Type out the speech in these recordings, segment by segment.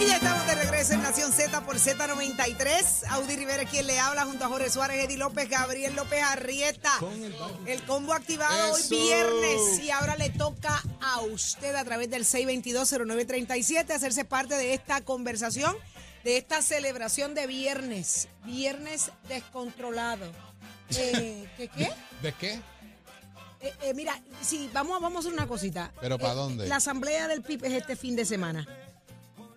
Y ya estamos de regreso en Nación Z por Z93. Audi Rivera quien le habla junto a Jorge Suárez, Eddie López, Gabriel López Arrieta. El combo activado hoy viernes y ahora le toca a usted a través del 6220937 hacerse parte de esta conversación, de esta celebración de viernes, viernes descontrolado. Eh, ¿Qué qué? ¿De qué? Eh, eh, mira, sí, vamos, a- vamos a hacer una cosita. ¿Pero pa' Eh, dónde? La asamblea del PIB es este fin de semana.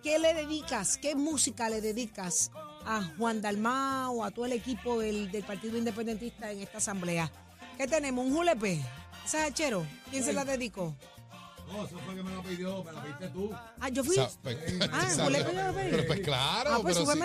¿Qué le dedicas? ¿Qué música le dedicas a Juan Dalmao o a todo el equipo del, del Partido Independentista en esta asamblea? ¿Qué tenemos? ¿Un julepe? ¿Ese es Hachero? ¿Quién se la dedicó? No, eso fue que me lo pidió, me lo pediste tú. Ah, yo fui. Sa- pues, Ah, julepe yo lo pedí. Pero pues claro, ah, pues pero sí.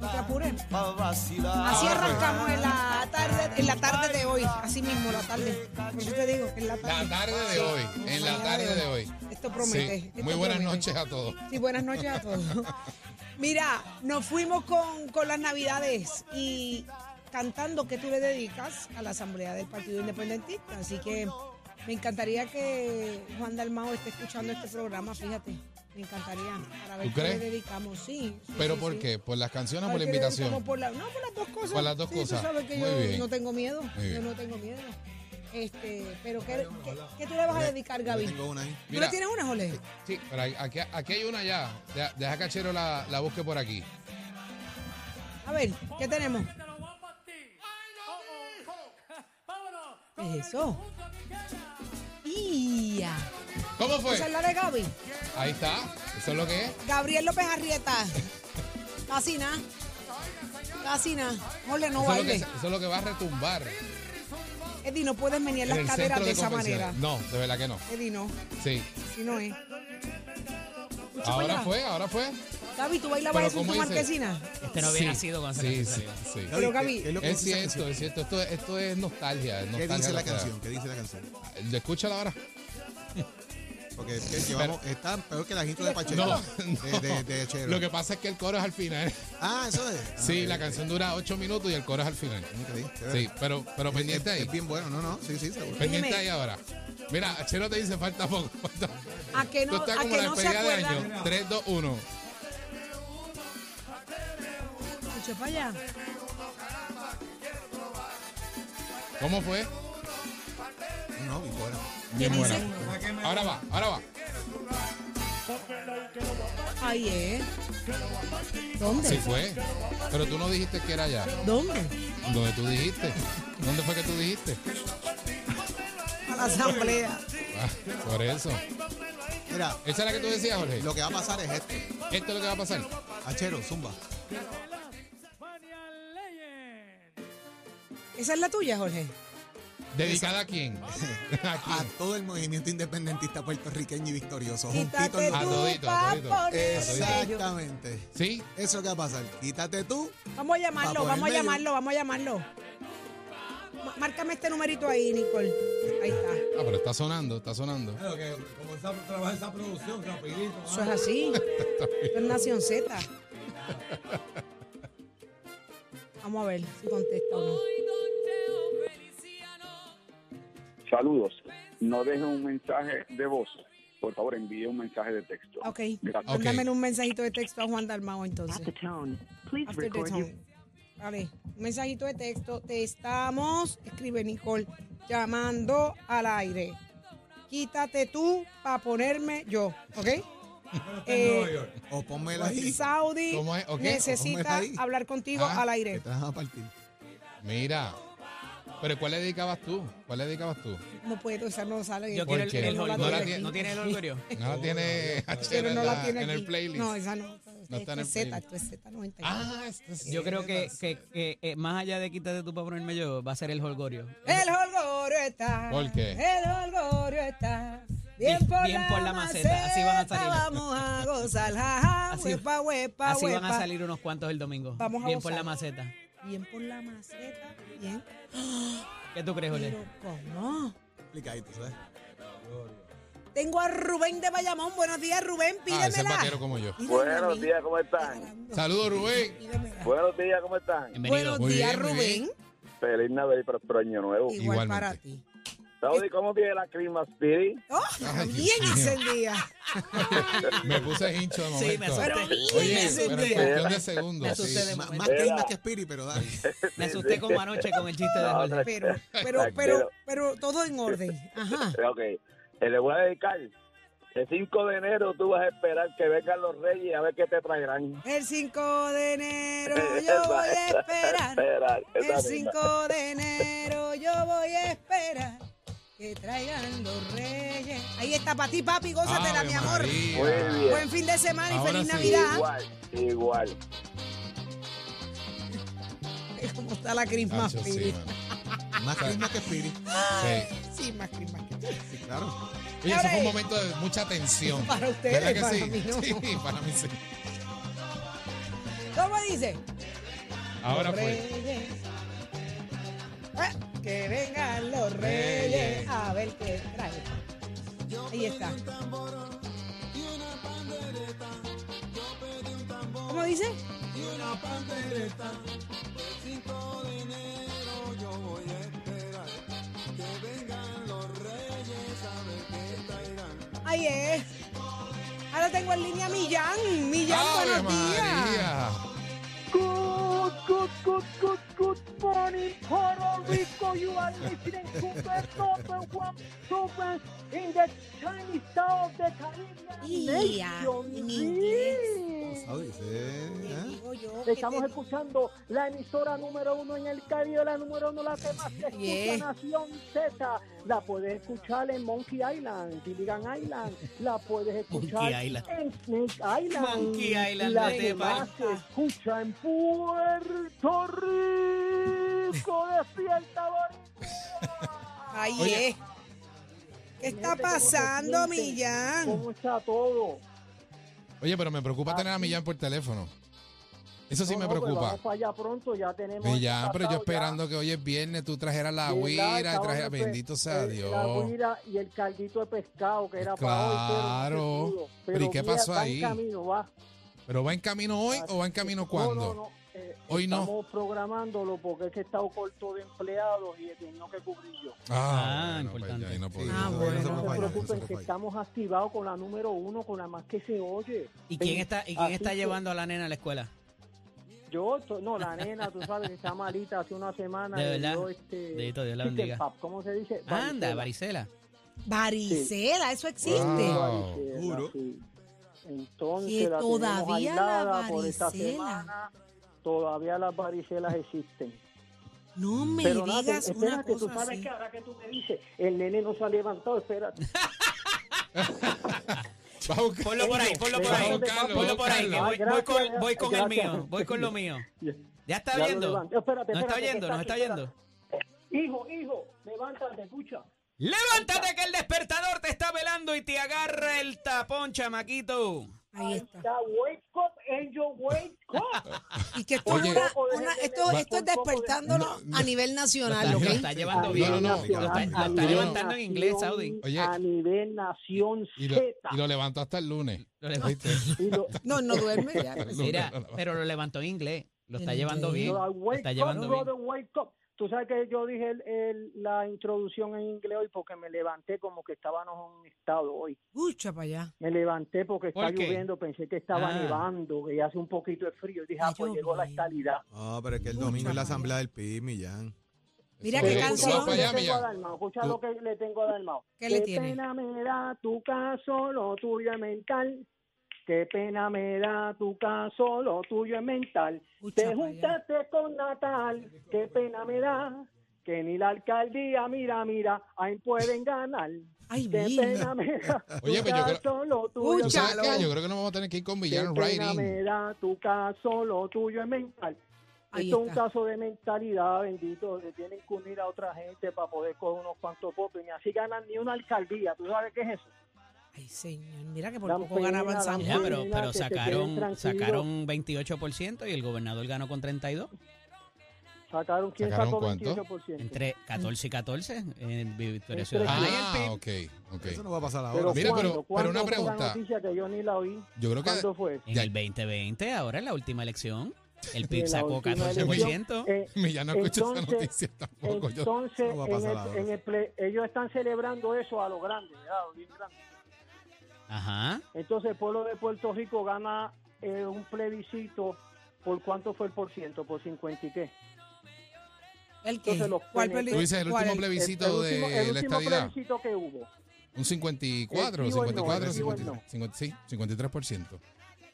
No te apures. Así arrancamos en la tarde, en la tarde de hoy. Así mismo, la tarde. Por eso te digo, en la tarde. La tarde de hoy, en la tarde de hoy. Esto promete. Sí, esto Muy buenas promete. noches a todos. Sí, buenas noches a todos. Mira, nos fuimos con, con las navidades y cantando que tú le dedicas a la Asamblea del Partido Independentista. Así que me encantaría que Juan Dalmao esté escuchando este programa, fíjate. Me encantaría. Para ver ¿Tú qué le crees? dedicamos, sí. sí, ¿Pero sí, por sí. qué? ¿Por las canciones o por la le invitación? por la- no, por las dos cosas. Por las dos Sí, cosas. Tú sabes que Muy yo bien. no tengo miedo. Muy Yo bien. no tengo miedo. Este, pero ¿qué, qué, qué tú le vas a dedicar, Gaby? Tengo una ahí. ¿Tú Mira. le tienes una, Jolé? Sí, pero hay- aquí, aquí hay una ya. Deja, deja que Achero la, la busque por aquí. A ver, ¿qué tenemos? ¿Qué es eso? ¡Ia! ¿Cómo fue? Esa es la de Gaby. Ahí está. Eso es lo que es. Gabriel López Arrieta. Casi nada. Casi nada. No Eso es, lo que, baile. eso es lo que va a retumbar. Eddie, no puedes menear en las caderas centro de esa manera. No, de verdad que no. Eddie, no. Sí. Si no es. Ahora allá. fue, ahora fue. Gaby, ¿tú bailabas eso en tu ¿cómo dice? marquesina? Este no había Sí, nacido cuando sí, sí, sí. Pero, Gaby, ¿qué es lo que Es cierto, es cierto. Esto, esto es nostalgia. es ¿Qué nostalgia dice la canción? ¿Qué dice la canción? Escúchala ahora. Porque es que llevamos, está peor que la intro de Pacheco. No, De, de, de Chero. Lo que pasa es que el coro es al final. Ah, eso es. Ah, Sí, la canción dura ocho minutos y el coro es al final. Sí, pero, pero pendiente Es- ahí. Es bien bueno, no, no, sí, sí, seguro. Pendiente Óyeme. ahí ahora. Mira, Chero te dice falta poco. falta- ¿A que Tú no, estás a como que la no se acuerdan? año. 3, 2, 1. Escucha para allá. ¿Cómo fue? No, bien bueno. Bien ¿Qué buena. Ahora va, ahora va. Ahí es. ¿Dónde? Sí fue. Pero tú no dijiste que era allá. ¿Dónde? ¿Dónde tú dijiste? ¿Dónde fue que tú dijiste? A la asamblea. Ah, por eso. Mira, ¿Esa es la que tú decías, Jorge? lo que va a pasar es esto. Esto es lo que va a pasar. Achero, zumba. ¿Esa es la tuya, Jorge? ¿Dedicada a quién? ¿A todo el movimiento independentista puertorriqueño y victorioso. Quítate Juntito en- A tú todito, a todito. Exactamente. ¿Sí? Eso es lo que va a pasar. Quítate tú. Vamos a llamarlo, vamos a llamarlo, vamos a llamarlo. Márcame este numerito ahí, Nicole. Ahí está. Ah, pero está sonando, está sonando. Claro que como esa, trabaja esa producción, rapidito. Eso es así. Esto es Nación Z. Vamos a ver si contesta o no. Saludos. No deje un mensaje de voz. Por favor, envíe un mensaje de texto. Ok. Gracias. Ok. Mándame un mensajito de texto a Juan Dalmao entonces. At the tone, please After the record your tone. Vale, un mensajito de texto. Te estamos, escribe Nicole, llamando al aire. Quítate tú para ponerme yo, ¿ok? Eh, O pónmela ahí. Saudi ¿Cómo es? Ok, necesita ahí. hablar contigo Ah, al Que aire. te vas a partir. Mira. ¿Pero cuál le dedicabas tú? ¿Cuál le dedicabas tú? No puedo, esa no sale. Yo ¿Por quiero el, qué? el No la holgorio. tiene. ¿No tiene el holgorio? No la tiene Pero no la la- tiene en aquí. el playlist. No, esa no. No está en Z, esto es Z99. Ah, esto es Yo creo que, que, que, eh, más allá de quítate tú para ponerme yo, va a ser el holgorio. El holgorio está. ¿Por qué? El holgorio está. Bien Bien- por, bien la, por la maceta, así van a salir. Vamos a gozar, jaja, Así- huepa, huepa, Así van a salir unos cuantos el domingo. Vamos a Bien por la maceta. Bien por la maceta, bien. ¿Qué tú crees, Ole? Pero, ¿cómo? explicadito, ¿sabes? Tengo a Rubén de Bayamón. Buenos días, Rubén. Ah, ese es Pídemela. como yo. Pídemela Buenos días, ¿cómo están? Saludos, Rubén. Pídemela. Buenos días, ¿cómo están? Bienvenido. Buenos días, bien, Rubén. Feliz Navidad y próspero año nuevo. Igual Igualmente. para ti. Saudi, ¿cómo viene la Christmas Spirit? Oh, Ay, bien encendida. Me puse hincho de Sí, momento. me asusté. Oye, me pero en asusté. cuestión de segundos. Me asusté sí. de Ma- momento. más Era. Christmas que Spirit, pero dale. Me asusté como anoche con el chiste de Jorge. Pero, pero, pero, pero todo en orden. Ajá. Ok, le voy a dedicar. El 5 de enero tú vas a esperar que vengan los reyes a ver qué te traerán. El 5 de enero yo voy a esperar. Esperar, El esa misma. 5 de enero yo voy a esperar que traigan los reyes. Ahí está para ti, papi, gózatela, mi amor. Muy bien. Buen fin de semana y feliz sí. Navidad. Igual, igual. ¿Cómo está la Christmas Nacho, sí. Más Christmas que Spirit. Sí. Sí, más Christmas. Sí, claro. Oye, ese fue un momento de mucha tensión. Para ustedes, ¿Verdad que para sí? mí no. Sí, para mí sí. ¿Cómo dice? Ahora Los fue. reyes. Ah, que vengan los reyes a ver qué trae. Ahí está. ¿Cómo dice? Ahí es. Ahora tengo en línea a Millán. Millán, ¡Ave buenos días. Good, good, good, good, good morning, Puerto Rico. You are listening to the number one program in the Chinese town of the Caribbean Ya, nation. ¿Eh? que Estamos escuchando la emisora número uno en el Caribe, la número uno, la que más se escucha. Nación Z. La puedes escuchar en Monkey Island, Gilligan Island. La puedes escuchar Island. en Snake Island. Monkey Island, La que más se escucha en Puerto Rico. Despierta. Ahí es. ¿Qué está Gente, ¿cómo se pasando? Millán? ¿Cómo está todo? Oye, pero me preocupa tener a Millán por teléfono. Eso sí No, me no, pues preocupa. vamos para allá pronto, ya tenemos. Millán, pero yo pasado ya. esperando que hoy es viernes tú trajeras la guira y trajeras. Bendito sea eh, Dios. La guira y el caldito de pescado que era para hoy. pero Claro. Pero ¿y qué pasó ahí? En camino, va. ¿Pero va en camino hoy o va en camino cuándo? No, no, no. Hoy no. Estamos programándolo porque es que he estado corto de empleados y he tenido que cubrir yo. Ah, bueno, pues importante. no Sí. Ah, no, bueno. no se No puede se fallar, no se preocupen que estamos activados con la número uno, con la más que se oye. ¿Y quién está, y quién está llevando a la nena a la escuela? Yo, no, la nena, tú sabes que está malita hace una semana. ¿De verdad? dio este, Dedito, Dios la bendiga. ¿Cómo se dice? Anda, Varicela. varicela. Varicela, eso existe. Wow. Varicela, Juro. sí. Entonces, Que la tenemos todavía la aislada por esta varicela. semana. Todavía las varicelas existen. No me Pero nada, digas una espérate, tú cosa sabes así. que ahora que tú me dices, el nene no se ha levantado, espérate. Ponlo por ahí, ponlo por ahí. Ponlo por ahí, que Ah, voy, voy con, voy con el mío, voy con lo mío. Ya- ¿Ya está ya viendo? Espérate, ¿Nos está viendo? ¿Nos está viendo? Hijo, hijo, levántate, escucha. Levántate que el despertador te está velando y te agarra el tapón, chamaquito. Ahí está. Wake up, angel, wake up. Y que esto, es Oye. una- una- esto, esto es despertándolo a nivel nacional, Lo ¿ok? está llevando bien. No, no, no. Lo está, lo está levantando en inglés, Saudi. Oye. A nivel nación Y lo, Z. y lo levantó hasta el lunes. No, no duerme ya. Mira, pero lo levantó en inglés. Lo está llevando bien. Lo wake está llevando bien. Tú sabes que yo dije el- el- la introducción en inglés hoy porque me levanté como que estábamos en un estado hoy. Escucha para allá. Me levanté porque está lloviendo, pensé que estaba Ah. nevando, que hace un poquito de frío. Y dije, ah, pues llegó la lloviendo. estabilidad. No, pero es que el domingo es la asamblea del PIB, Millán. Mira qué canción. Allá, que le tengo a Millán. Dalmau, escucha Tú- lo que le tengo a Dalmau. ¿Qué le tiene? pena me da tu caso, lo tuyo mental. Qué pena me da tu caso, lo tuyo es mental. Te juntaste con Natal, qué pena me da. Que ni la alcaldía, mira, mira, ahí pueden ganar. Ay, Qué mira. pena me da tu Oye, pues yo creo- caso, lo tuyo ¿Tú es sabes Escúchalo. qué? Yo creo que nos vamos a tener que ir con Qué Millán pena me da tu caso, lo tuyo es mental. Ahí Esto es un caso de mentalidad, bendito. Le tienen que unir a otra gente para poder coger unos cuantos votos. Y ni así ganan ni una alcaldía. ¿Tú sabes qué es eso? Ay, señor. Mira que por Dan poco pena, ganaban San Juan. pero, Mira, pero sacaron, sacaron 28% y el gobernador ganó con 32. Sacaron, ¿quién ¿Sacaron sacó cuánto? 28%? Entre 14 y 14 en Victoria Entre- Ciudadana. y el Ah, PIB. ok, ok. Eso no va a pasar Pero ahora. Mira, ¿cuándo? pero- ¿Cuándo pero una fue la pregunta. noticia que yo ni la oí. Yo creo que ¿Cuándo fue? En Ya- el 2020, ahora en la última elección, el En PIB sacó última 14%. Eh, ya no escucho esa entonces- noticia tampoco. Yo, Entonces, no va a en pasar el- ahora. en el ple- ellos están celebrando eso a lo grande, ¿verdad? Bien grande. Ajá. Entonces, el pueblo de Puerto Rico gana eh, un plebiscito. ¿Por cuánto fue el por ciento? ¿Por 50 y qué? ¿El qué? Entonces, ¿Cuál PNP Tú dices el último plebiscito el, el último, de el la último estadidad. plebiscito que hubo. Un 54, El sí o el no, 54, el sí o el 53, no. 50, sí, 53%.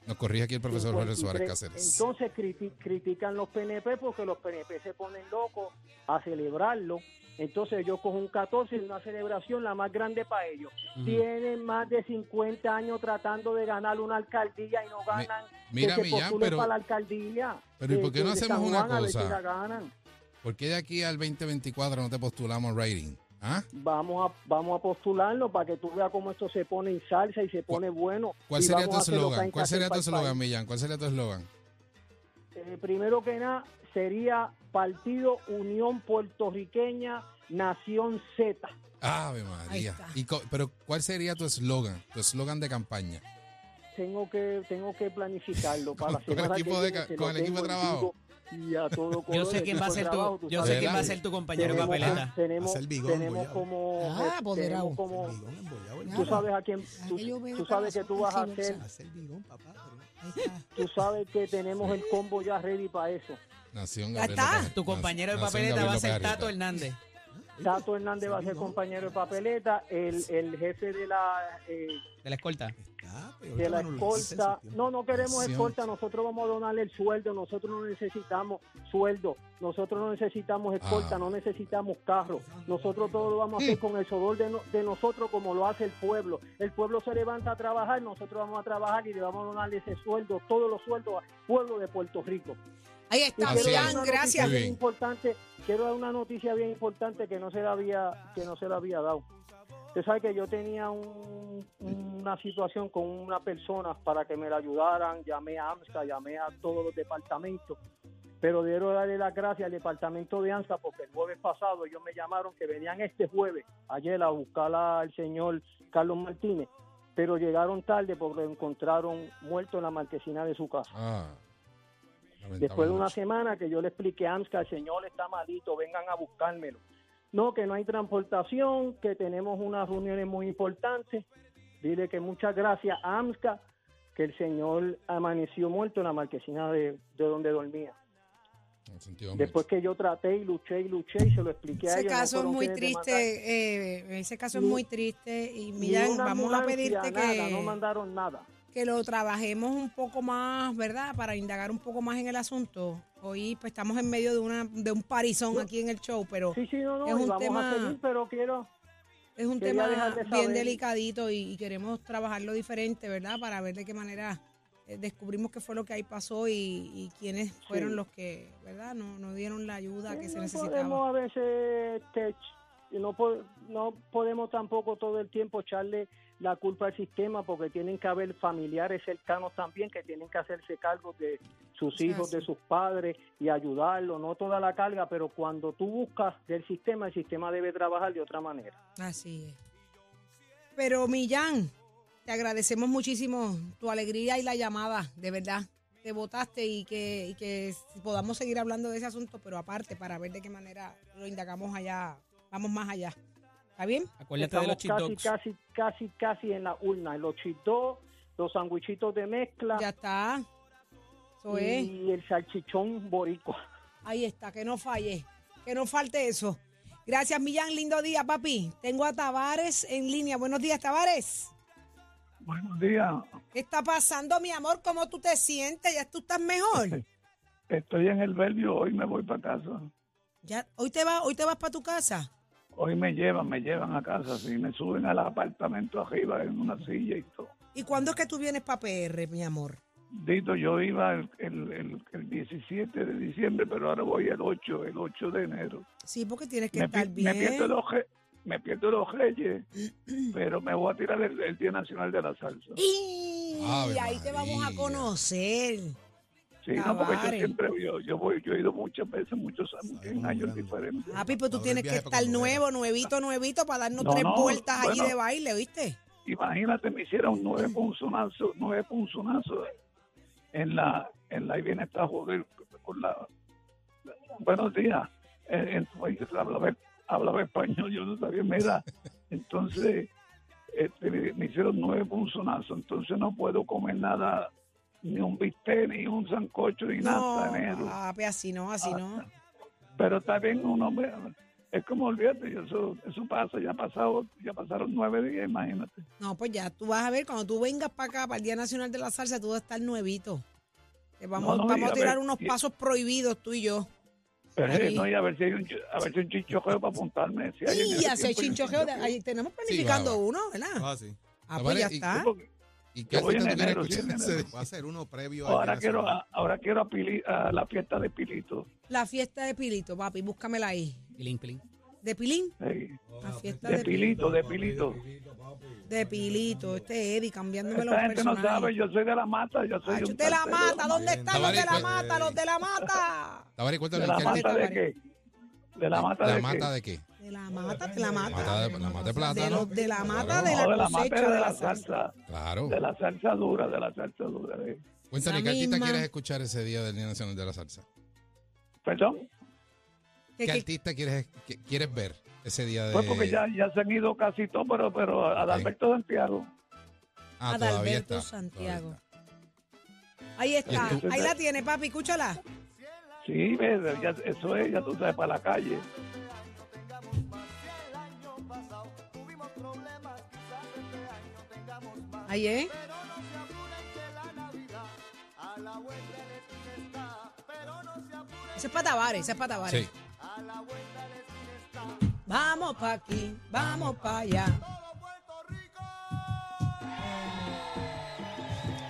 Nos corrige aquí el profesor Jorge Suárez 53. Cáceres. Entonces criti- critican los PNP porque los PNP se ponen locos a celebrarlo. Entonces yo cojo un 14 y una celebración la más grande para ellos. Ujú. Tienen más de 50 años tratando de ganar una alcaldía y no ganan. mira, que se Millán, pero- para la alcaldía. pero ¿y por qué no hacemos una cosa? ¿Por qué de aquí al 2024 no te postulamos rating? ¿Ah? Vamos a, vamos a postularlo para que tú veas cómo esto se pone en salsa y se pone bueno. ¿Cuál sería tu eslogan? ¿Cuál sería tu eslogan, Millán? ¿Cuál sería tu eslogan? Eh, primero que nada, sería Partido Unión Puertorriqueña Nación Z. Ave María. Y pero ¿cuál sería tu eslogan? Tu eslogan de campaña. Tengo que tengo que planificarlo para la Con el semana equipo viene, con el equipo de trabajo. Y a todo Yo color, sé el quién va a ser tu, yo sé quién va a ser tu compañero de tenemos- papeleta. Tenemos, tenemos como, Ah, apoderado. tenemos como Bigón embollado, el tú sabes a quién, Ah, tú, yo tú sabes que tú vas a hacer, está. tú sabes que tenemos el combo ya ready para eso. Nación Ya Gabriel está. López- Tu compañero de papeleta Gabriel va a ser Tato. Hernández. Tato Hernández va a ser compañero de papeleta, el, el jefe de la eh, De la escolta. De la escolta. No, no queremos escolta, nosotros vamos a donarle el sueldo, nosotros no necesitamos sueldo, nosotros no necesitamos escolta, Ah. no necesitamos carro, nosotros todo lo vamos a hacer con el sudor de, no- de nosotros como lo hace el pueblo. El pueblo se levanta a trabajar, nosotros vamos a trabajar y le vamos a donarle ese sueldo, todos los sueldos al pueblo de Puerto Rico. Ahí está, noticia gracias. Bien importante, quiero dar una noticia bien importante que no se la había, que no se la había dado. Usted sabe que yo tenía un- una situación con una persona para que me la ayudaran, llamé a AMSA, llamé a todos los departamentos, pero quiero darle las gracias al departamento de AMSA porque el jueves pasado ellos me llamaron que venían este jueves, ayer a buscar al señor Carlos Martínez, pero llegaron tarde porque lo encontraron muerto en la marquesina de su casa. Ah, Después de una semana que yo le expliqué a AMSCA, el señor está malito, vengan a buscármelo. No, que no hay transportación, que tenemos unas reuniones muy importantes. Dile que muchas gracias a AMSCA, que el señor amaneció muerto en la marquesina de, de donde dormía. Después que yo traté y luché y luché y se lo expliqué a Ese ellos. no caso es muy triste, eh, ese caso es muy triste y Millán, vamos a pedirte nada, que, no mandaron nada. Que lo trabajemos un poco más, ¿verdad? Para indagar un poco más en el asunto. Hoy pues estamos en medio de una de un parizón aquí en el show, pero Sí, sí, no, no, Es un vamos tema- a seguir, pero quiero... es un quería tema dejarle bien delicadito y, y queremos trabajarlo diferente, ¿verdad? Para ver de qué manera eh, descubrimos qué fue lo que ahí pasó y, y quiénes fueron los que, ¿verdad? No, no dieron la ayuda que se no necesitaba. podemos a veces este, no, no podemos tampoco todo el tiempo echarle la culpa al sistema porque tienen que haber familiares cercanos también que tienen que hacerse cargo de sus hijos, de sus padres y ayudarlos, no toda la carga, pero cuando tú buscas del sistema, el sistema debe trabajar de otra manera. Así es. Pero Millán, te agradecemos muchísimo tu alegría y la llamada, de verdad. Te votaste y que, y que podamos seguir hablando de ese asunto, pero aparte, para ver de qué manera lo indagamos allá, vamos más allá. ¿Está bien? Acuérdate de los Estamos dogs. casi, casi, casi, casi en la urna, en los chitos, los sandwichitos de mezcla Ya está. Eso es. y el salchichón boricua. Ahí está, que no falle, que no falte eso. Gracias, Millán. Lindo día, papi. Tengo a Tavares en línea. Buenos días, Tavares. Buenos días. ¿Qué está pasando, mi amor? ¿Cómo tú te sientes? ¿Ya tú estás mejor? Estoy en el Bellevue, hoy me voy para casa. ¿Ya? ¿Hoy te, vas, hoy te vas para tu casa? Hoy me llevan, me llevan a casa, sí, me suben al apartamento arriba en una silla y todo. ¿Y cuándo es que tú vienes para PR, mi amor? Dito, yo iba el, el, el- el 17 de diciembre, pero ahora voy el 8, el 8 de enero. Sí, porque tienes que Me, estar pi- me bien. pierdo los, re- me pierdo los reyes, pero me voy a tirar el, el Día Nacional de la Salsa. Y ahí te vamos a conocer. Sí, no, porque yo siempre, yo, yo voy, yo he ido muchas veces, muchos años, en años diferentes. Papi, pues tú tienes que estar nuevo, nuevito, nuevito, para darnos No, tres no, vueltas allí bueno. de baile, ¿viste? Imagínate, me hicieron nueve punzonazos, nueve punzonazos en la, en la, ahí viene esta joder con la, buenos días, en, en tu país hablaba, hablaba español, yo no sabía, mira, entonces, este, me, me hicieron nueve punzonazos, entonces no puedo comer nada, ni un bistec, ni un sancocho, ni No, nada, negro. papi, así no, así no. pero está bien uno ve, es como olvídate eso eso pasa ya ha pasado ya pasaron nueve días imagínate No, pues ya tú vas a ver, cuando tú vengas para acá, para el Día Nacional de la Salsa, tú vas a estar nuevito. Te vamos, No, no, vamos a a tirar ver, unos y- pasos prohibidos, tú y yo. Pero, no, y a ver si hay un a ver si hay un chichojeo para apuntarme si hay ese hacer un chinchojeo, de- ahí tenemos planificando va, va. uno, ¿verdad? Ah, sí. Ah, pues ya está. ¿Y qué voy en enero, sí, en escuchar? enero. Va a ser uno previo ahora quiero a- ahora quiero a, Pili- a la fiesta de Pilito La fiesta de Pilito, papi, búscamela ahí. Pilín, pilín. ¿De Pilín? sí. La fiesta de de, Pilito de Pilito de Pilito. Este Eddie cambiándome los esta gente no personajes. sabe yo soy de la mata yo soy un de la salsero. mata, ¿dónde están los de la mata? Los de la mata. De la ¿qué mata de qué de la mata ¿La de mata qué de la mata, de la mata. Mata de, la mata de De la mata Claro. de la la mata cosecha de de la la salsa. Claro. de la salsa dura de la salsa dura eh. Cuéntame, Esa ¿qué artista quieres escuchar ese día del Día Nacional de la Salsa? perdón Que- ¿Qué artista quieres, quieres ver ese día de Pues porque ya, ya se han ido casi todos, pero, pero Adalberto Santiago. Ah, todavía Adalberto está. Santiago. todavía Ahí está, ahí la tiene, papi, escúchala. Sí, ya, eso es, ya tú sabes, para la calle. Ahí es. Ese es para Tavares, ese es para Tavares. Sí. Vamos pa' aquí, vamos pa' allá.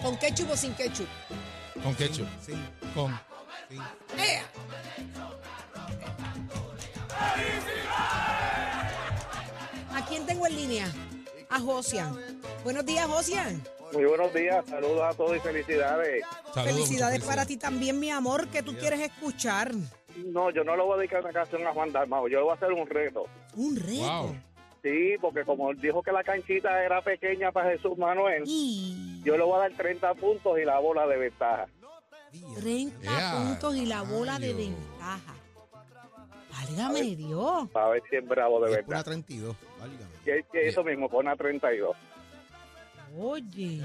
¿Con ketchup o sin ketchup? Con ketchup. Sí, Con. sí. ¡Ea! ¿A quién tengo en línea? A Josian. Buenos días, Josian. Muy buenos días, saludos a todos y felicidades. Saludos, Felicidades para ti también, mi amor, que tú quieres escuchar. No, yo no le voy a dedicar una canción a Juan Dalmao, yo le voy a hacer un reto. Un reto. Wow. Sí, porque como él dijo que la canchita era pequeña para Jesús Manuel, Y yo le voy a dar 30 puntos y la bola de ventaja. 30 Ea, puntos y la bola de ventaja. Válgame Dios. Para ver si es bravo de es una verdad. 32, válgame. Que, que eso mismo, pon a 32. Oye.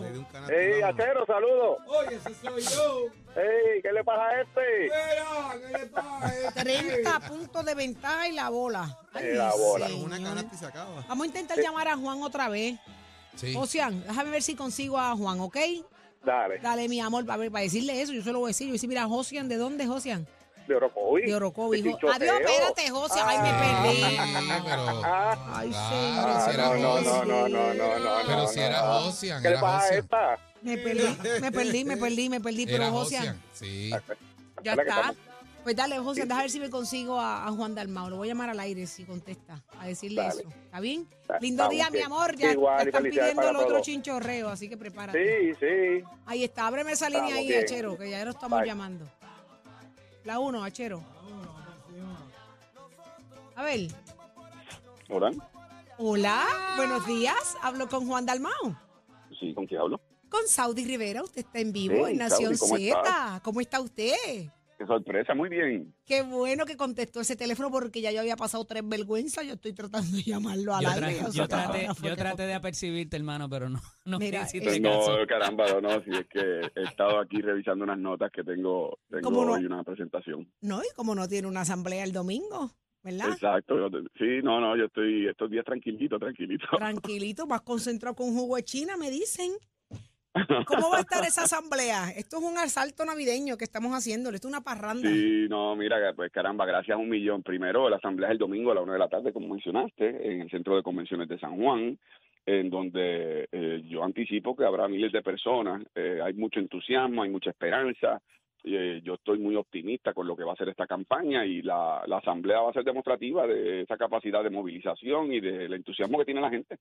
Le di un canasto ¡Ey, vámonos. Acero, saludos! Oye, ese soy yo. ¡Ey, qué le pasa a este! Mira, ¿qué le pasa? 30 puntos de ventaja y la bola. Ay, Y la bola. señor. Una canasta y se acaba. Vamos a intentar llamar a Juan otra vez. Sí. Ocean, déjame ver si consigo a Juan, ¿ok? Dale, Dale, mi amor, para, ver, para decirle eso, yo se lo voy a decir. Yo voy a decir, mira, Josian, ¿de dónde, Josian? De Orocovi. De. Adiós, espérate, Josian. Ay, me perdí. Sí. Ah, Ay, Claro, si señor. era no, no, no, no, no, no, no. Pero si era Josian, ¿Qué le pasa a esta? Me perdí, me perdí, me perdí, me perdí, pero Josian. Sí. ya está. Pues dale, Josian, déjame ver si me consigo a, a Juan Dalmau. Lo voy a llamar al aire si contesta, a decirle Dale. eso. ¿Está bien? Lindo día, mi amor. Ya Igual, están pidiendo el otro todos. chinchorreo, así que prepárate. Sí, sí. Ahí está, ábreme esa línea Estamos ahí. Achero, que ya lo estamos Bye. llamando. La uno, Achero. A ver. ¿Hola? Hola, buenos días. Hablo con Juan Dalmau. Sí, ¿con quién hablo? Con Saudi Rivera, usted está en vivo Hey, en Nación Saudi, ¿cómo Z. estás? ¿Cómo está usted? Qué sorpresa, muy bien. Qué bueno que contestó ese teléfono porque ya yo había pasado tres vergüenzas. Yo estoy tratando de llamarlo al Yo, aire. tra- yo traté, yo traté de apercibirte, hermano, pero no, no Mira, eh. No, caramba, no, no, si es que he estado aquí revisando unas notas que tengo, tengo ¿Cómo no? hoy una presentación. No, y como no tiene una asamblea el domingo, ¿verdad? Exacto, yo sí, no, no, yo estoy estos días tranquilito, tranquilito. Tranquilito, más concentrado con jugo de China, me dicen. ¿Cómo va a estar esa asamblea? Esto es un asalto navideño que estamos haciendo, esto es una parranda. Sí, no, mira, pues caramba, gracias a un millón. Primero, la asamblea es el domingo a la una de la tarde, como mencionaste, en el Centro de Convenciones de San Juan, en donde eh, yo anticipo que habrá miles de personas. Eh, hay mucho entusiasmo, hay mucha esperanza. Eh, yo estoy muy optimista con lo que va a ser esta campaña y la, la asamblea va a ser demostrativa de esa capacidad de movilización y del entusiasmo que tiene la gente.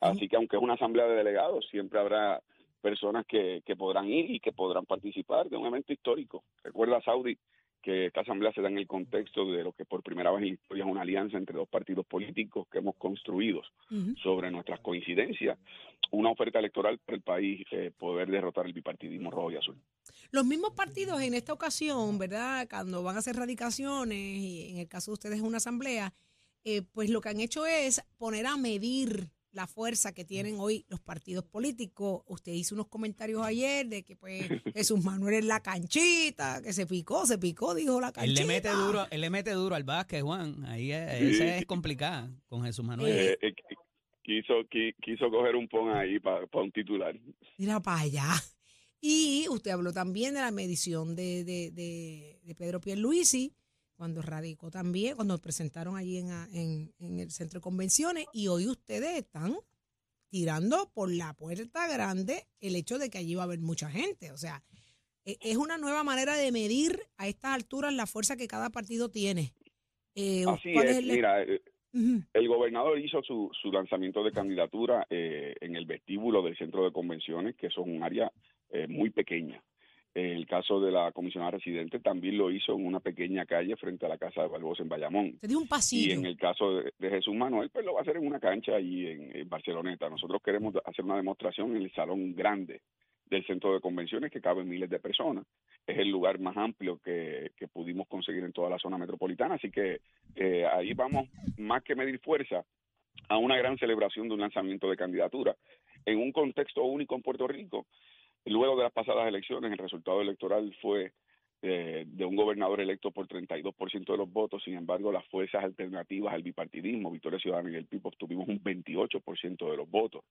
Así que aunque es una asamblea de delegados, siempre habrá personas que, que podrán ir y que podrán participar de un evento histórico. Recuerda, Saudi, que esta asamblea se da en el contexto de lo que por primera vez en la historia es una alianza entre dos partidos políticos que hemos construido sobre nuestras coincidencias, una oferta electoral para el país eh, poder derrotar el bipartidismo rojo y azul. Los mismos partidos en esta ocasión, ¿verdad? Cuando van a hacer radicaciones, y en el caso de ustedes es una asamblea, eh, pues lo que han hecho es poner a medir la fuerza que tienen hoy los partidos políticos. Usted hizo unos comentarios ayer de que pues Jesús Manuel es la canchita, que se picó, se picó, dijo la Él canchita. le mete duro, él le mete duro al básquet, Juan. Ahí es, Sí. esa es complicada con Jesús Manuel. Eh, eh, quiso, qui- quiso coger un pon ahí para un titular. Mira para allá. Y usted habló también de la medición de, de, de, de Pedro Pierluisi, cuando radicó también, cuando presentaron allí en, a- en, en el centro de convenciones, y hoy ustedes están tirando por la puerta grande el hecho de que allí va a haber mucha gente. O sea, e- es una nueva manera de medir a estas alturas la fuerza que cada partido tiene. Eh, Así ¿cuál es, el- mira, eh, el gobernador hizo su, su lanzamiento de candidatura eh, en el vestíbulo del centro de convenciones, que eso es un área eh, muy pequeña. El caso de la comisionada residente también lo hizo en una pequeña calle frente a la casa de Barbosa en Bayamón. Un Y en el caso de, de Jesús Manuel, pues lo va a hacer en una cancha ahí en, en Barceloneta. Nosotros queremos hacer una demostración en el salón grande del centro de convenciones que caben miles de personas. Es el lugar más amplio que, que pudimos conseguir en toda la zona metropolitana. Así que eh, ahí vamos, más que medir fuerza, a una gran celebración de un lanzamiento de candidatura. En un contexto único en Puerto Rico, luego de las pasadas elecciones, el resultado electoral fue eh, de un gobernador electo por 32% de los votos, sin embargo, las fuerzas alternativas al bipartidismo, Victoria Ciudadana y el PIB, obtuvimos un 28% de los votos.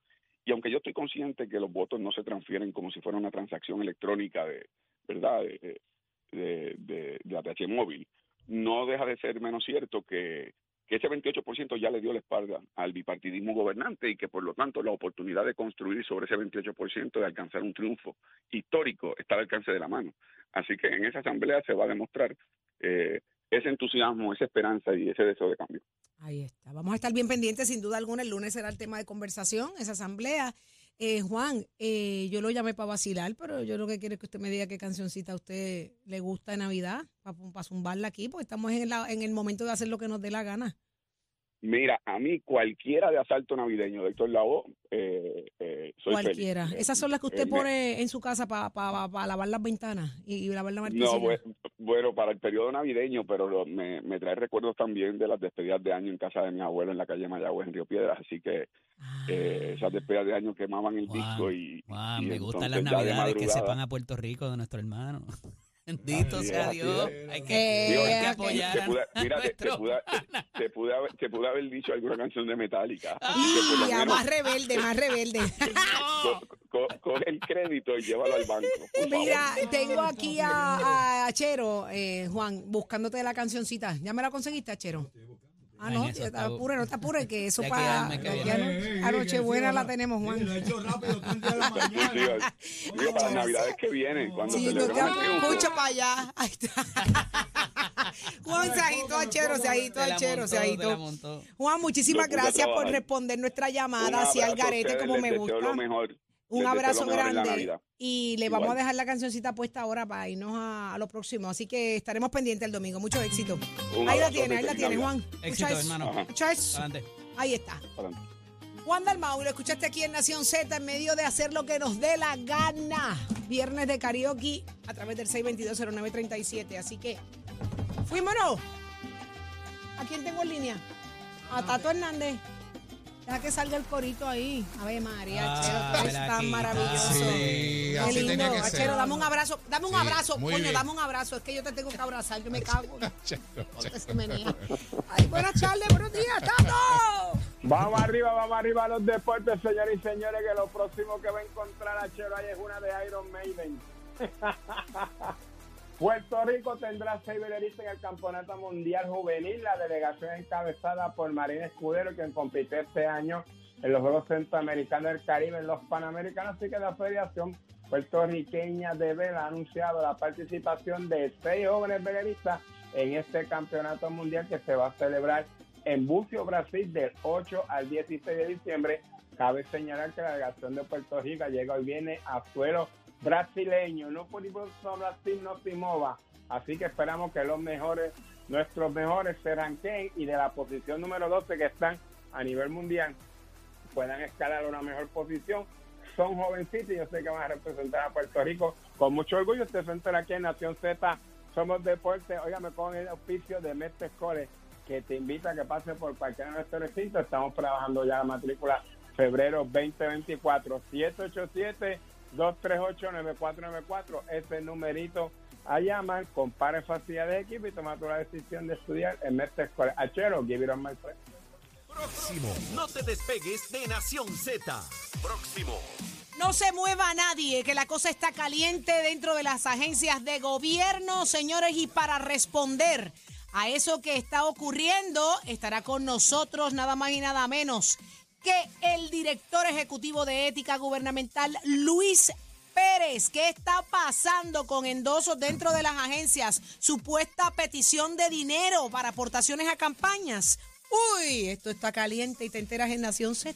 Y aunque yo estoy consciente que los votos no se transfieren como si fuera una transacción electrónica de, ¿verdad?, de, de, de, de ATH móvil, no deja de ser menos cierto que, que ese 28% ya le dio la espalda al bipartidismo gobernante y que por lo tanto la oportunidad de construir sobre ese 28% de alcanzar un triunfo histórico está al alcance de la mano. Así que en esa asamblea se va a demostrar eh, ese entusiasmo, esa esperanza y ese deseo de cambio. Ahí está. Vamos a estar bien pendientes, sin duda alguna. El lunes será el tema de conversación, esa asamblea. Eh, Juan, eh, yo lo llamé para vacilar, pero yo lo que quiero es que usted me diga qué cancioncita a usted le gusta de Navidad, para zumbarla aquí, porque estamos en, la- en el momento de hacer lo que nos dé la gana. Mira, a mí cualquiera de asalto navideño de Héctor Lavoe, eh, eh, soy. Cualquiera. Eh, Esas son las que usted eh, me- pone en su casa para lavar las ventanas y, y lavar la marquesina. No, bue- bueno, para el periodo navideño, pero lo- me, me trae recuerdos también de las despedidas de año en casa de mi abuelo en la calle Mayagüez, en Río Piedras. Así que eh, esas despedidas de año quemaban el disco y, Juan, y me gustan las navidades que madrugada- sepan a Puerto Rico de nuestro hermano. Bendito Así sea así Dios. es. Hay que, Digo, hay que te- apoyar te a pude- mira, te, pude, te- pude haber, te pude haber dicho alguna canción de Metallica. Ah. Ya, más rebelde, más rebelde. co- co- coge el crédito y llévalo al banco. Mira, tengo aquí a, a Chero, eh, Juan, buscándote la cancioncita. ¿Ya me la conseguiste, Chero? Ah, no, eso está- apures, no te apures, que eso para a, no- a Nochebuena la tenemos, Juan. Lo he hecho rápido, de la mañana. Digo, digo, para las navidades que vienen, cuando Sí, no te escucho para allá. Ahí está. Juan, se agitó a Chero, se agitó Te la a Chero, se agitó. Juan, muchísimas gracias por responder nuestra llamada, así al garete como me gusta. lo mejor. Un abrazo grande. Y le Igual. vamos a dejar la cancioncita puesta ahora para irnos a, a lo próximo. Así que estaremos pendientes el domingo. Mucho éxito. Un ahí la tiene, ahí la tiene. Juan. Éxito, Escucha eso. hermano. Adelante. Ahí está. Adelante. Juan Dalmau, lo escuchaste aquí en Nación Z en medio de hacer lo que nos dé la gana. Viernes de karaoke a través del 6220937. Así que, fuímonos. ¿A quién tengo en línea? A Tato Hernández. Deja que salga el corito ahí. A ver, María, Ah, Achero, tú eres vela tan aquí. maravilloso. Sí, Qué así lindo. tenía que ser. Achero, dame un abrazo. Dame un Sí, abrazo, coño, bien. dame un abrazo. Es que yo te tengo que abrazar, yo me cago. Ay, buenas tardes, buenos días, Tato. Vamos arriba, vamos arriba a los deportes, señores y señores, que lo próximo que va a encontrar a Chero ahí es una de Iron Maiden. Puerto Rico tendrá seis veleristas en el Campeonato Mundial Juvenil, la delegación encabezada por Marina Escudero, quien compite este año en los Juegos Centroamericanos del Caribe, en los Panamericanos, así que la Federación Puertorriqueña de Vela ha anunciado la participación de seis jóvenes veleristas en este Campeonato Mundial que se va a celebrar en Bucio, Brasil, del 8 al 16 de diciembre. Cabe señalar que la delegación de Puerto Rico llega hoy viene a suelo brasileño, no a Brasil no se mova. Así que esperamos que los mejores, nuestros mejores se ranqueen y de la posición número 12 que están a nivel mundial puedan escalar una mejor posición. Son jovencitos y yo sé que van a representar a Puerto Rico con mucho orgullo. Usted se entera aquí en Nación Z, somos deporte. Óigame con el auspicio de Mestre Core, que te invita a que pase por cualquiera de nuestros recintos. Estamos trabajando ya la matrícula febrero 2024. 787-238-9494. Ese numerito a llamar, compare facilidades de equipo y toma la decisión de estudiar en Mestre Core. Achero, give it on my friend. Próximo. No te despegues de Nación Z. Próximo. No se mueva nadie, que la cosa está caliente dentro de las agencias de gobierno, señores, y para responder a eso que está ocurriendo, estará con nosotros nada más y nada menos que el director ejecutivo de ética gubernamental, Luis Pérez. ¿Qué está pasando con endosos dentro de las agencias? Supuesta petición de dinero para aportaciones a campañas. Uy, esto está caliente y te enteras en Nación Z.